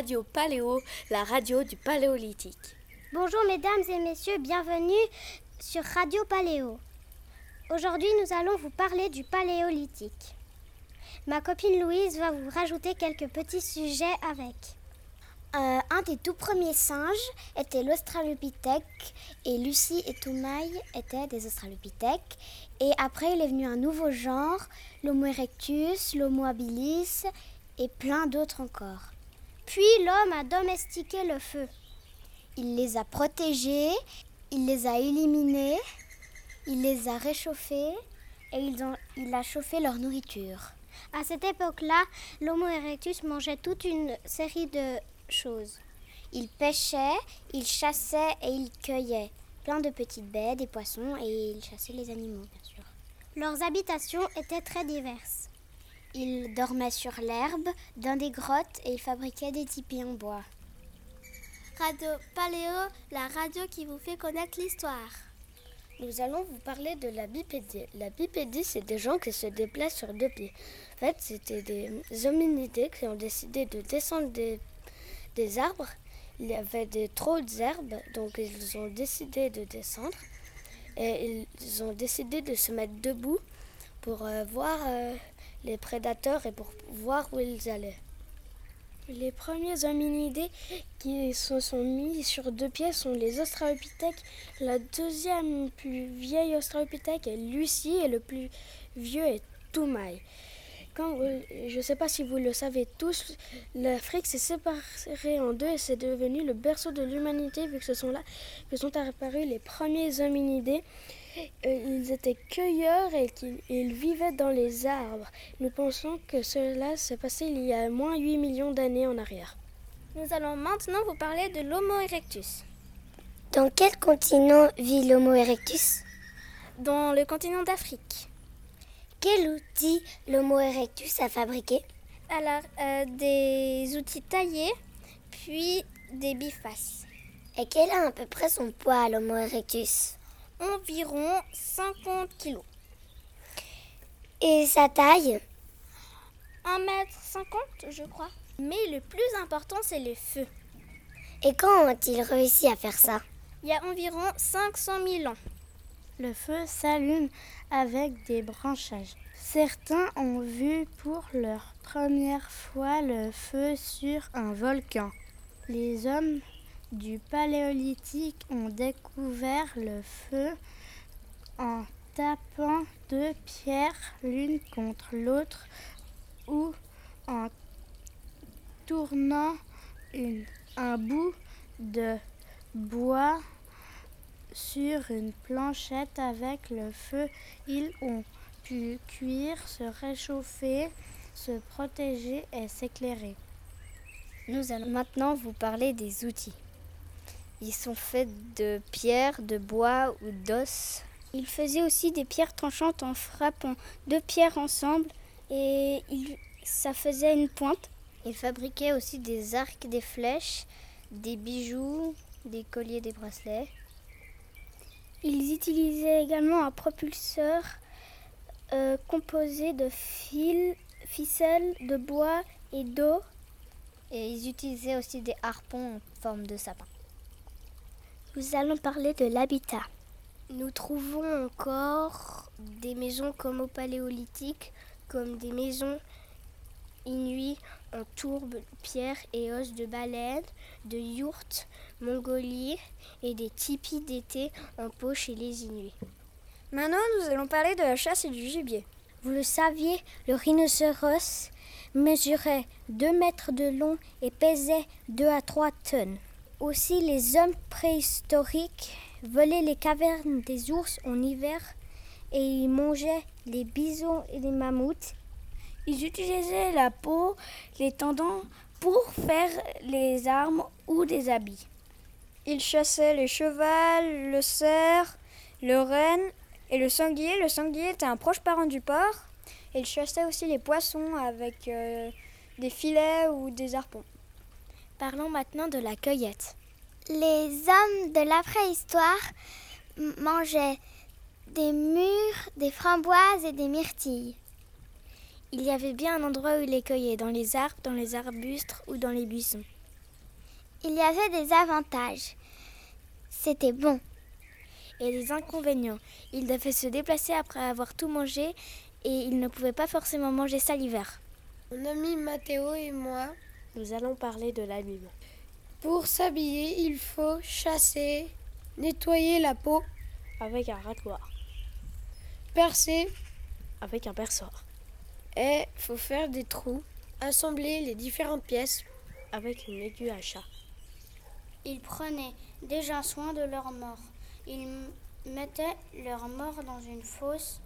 Radio Paléo, la radio du Paléolithique. Bonjour mesdames et messieurs, bienvenue sur Radio Paléo. Aujourd'hui nous allons vous parler du Paléolithique. Ma copine Louise va vous rajouter quelques petits sujets avec. Euh, un des tout premiers singes était l'Australopithèque et Lucie et Toumaï étaient des Australopithèques. Et après, il est venu un nouveau genre, l'Homo erectus, l'Homo habilis et plein d'autres encore. Puis l'homme a domestiqué le feu. Il les a protégés, il les a éliminés, il les a réchauffés et ils ont, il a chauffé leur nourriture. À cette époque-là, l'Homo erectus mangeait toute une série de choses. Il pêchait, il chassait et il cueillait plein de petites baies, des poissons et il chassait les animaux, bien sûr. Leurs habitations étaient très diverses. Il dormait sur l'herbe, dans des grottes et il fabriquait des tipis en bois. Radio Paléo, la radio qui vous fait connaître l'histoire. Nous allons vous parler de la bipédie. La bipédie, c'est des gens qui se déplacent sur deux pieds. En fait, c'était des hominidés qui ont décidé de descendre des, des arbres. Il y avait des, trop d'herbes, donc ils ont décidé de descendre. Et ils ont décidé de se mettre debout pour euh, voir euh, les prédateurs et pour voir où ils allaient. Les premiers hominidés qui se sont mis sur deux pieds sont les Australopithèques. La deuxième plus vieille Australopithèque est Lucie et le plus vieux est Toumaï. Quand je ne sais pas si vous le savez tous, l'Afrique s'est séparée en deux et c'est devenu le berceau de l'humanité vu que ce sont là que sont apparus les premiers hominidés. Euh, ils étaient cueilleurs et qu'ils vivaient dans les arbres. Nous pensons que cela s'est passé il y a moins 8 millions d'années en arrière. Nous allons maintenant vous parler de l'Homo erectus. Dans quel continent vit l'Homo erectus? Dans le continent d'Afrique. Quel outil l'Homo erectus a fabriqué? Alors, euh, des outils taillés, puis des bifaces. Et quel est à peu près son poids, l'Homo erectus? Environ 50 kilos. Et sa taille? 1m50, je crois. Mais le plus important, c'est le feu. Et quand ont-ils réussi à faire ça? Il y a environ 500 000 ans. Le feu s'allume avec des branchages. Certains ont vu pour leur première fois le feu sur un volcan. Les hommes du Paléolithique ont découvert le feu en tapant deux pierres l'une contre l'autre ou en tournant un bout de bois sur une planchette avec le feu. Ils ont pu cuire, se réchauffer, se protéger et s'éclairer. Nous allons maintenant vous parler des outils. Ils sont faits de pierres, de bois ou d'os. Ils faisaient aussi des pierres tranchantes en frappant deux pierres ensemble et il, ça faisait une pointe. Ils fabriquaient aussi des arcs, des flèches, des bijoux, des colliers, des bracelets. Ils utilisaient également un propulseur euh, composé de fils, ficelles, de bois et d'eau. Et ils utilisaient aussi des harpons en forme de sapin. Nous allons parler de l'habitat. Nous trouvons encore des maisons comme au paléolithique, comme des maisons inuits en tourbe, pierre et os de baleine, de yourtes, Mongolie et des tipis d'été en peau chez les Inuits. Maintenant, nous allons parler de la chasse et du gibier. Vous le saviez, le rhinocéros mesurait 2 mètres de long et pesait 2 à 3 tonnes. Aussi, les hommes préhistoriques volaient les cavernes des ours en hiver et ils mangeaient les bisons et les mammouths. Ils utilisaient la peau, les tendons pour faire les armes ou des habits. Ils chassaient les chevals, le cerf, le renne et le sanglier. Le sanglier était un proche parent du porc. Ils chassaient aussi les poissons avec euh, des filets ou des harpons. Parlons maintenant de la cueillette. Les hommes de la préhistoire mangeaient des mûres, des framboises et des myrtilles. Il y avait bien un endroit où ils les cueillaient, dans les arbres, dans les arbustes ou dans les buissons. Il y avait des avantages. C'était bon. Et des inconvénients. Il devait se déplacer après avoir tout mangé et il ne pouvait pas forcément manger ça l'hiver. Mon ami Mathéo et moi, nous allons parler de l'habillement. Pour s'habiller, il faut chasser, nettoyer la peau avec un rasoir, percer avec un perçoir, et faut faire des trous, assembler les différentes pièces avec une aiguille à chat. Ils prenaient déjà soin de leur mort. Ils mettaient leur mort dans une fosse,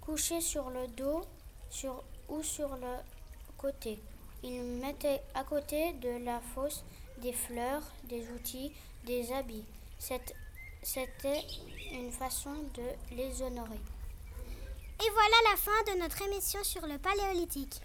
couchée sur le dos sur, ou sur le côté. Ils mettaient à côté de la fosse des fleurs, des outils, des habits. C'était une façon de les honorer. Et voilà la fin de notre émission sur le paléolithique.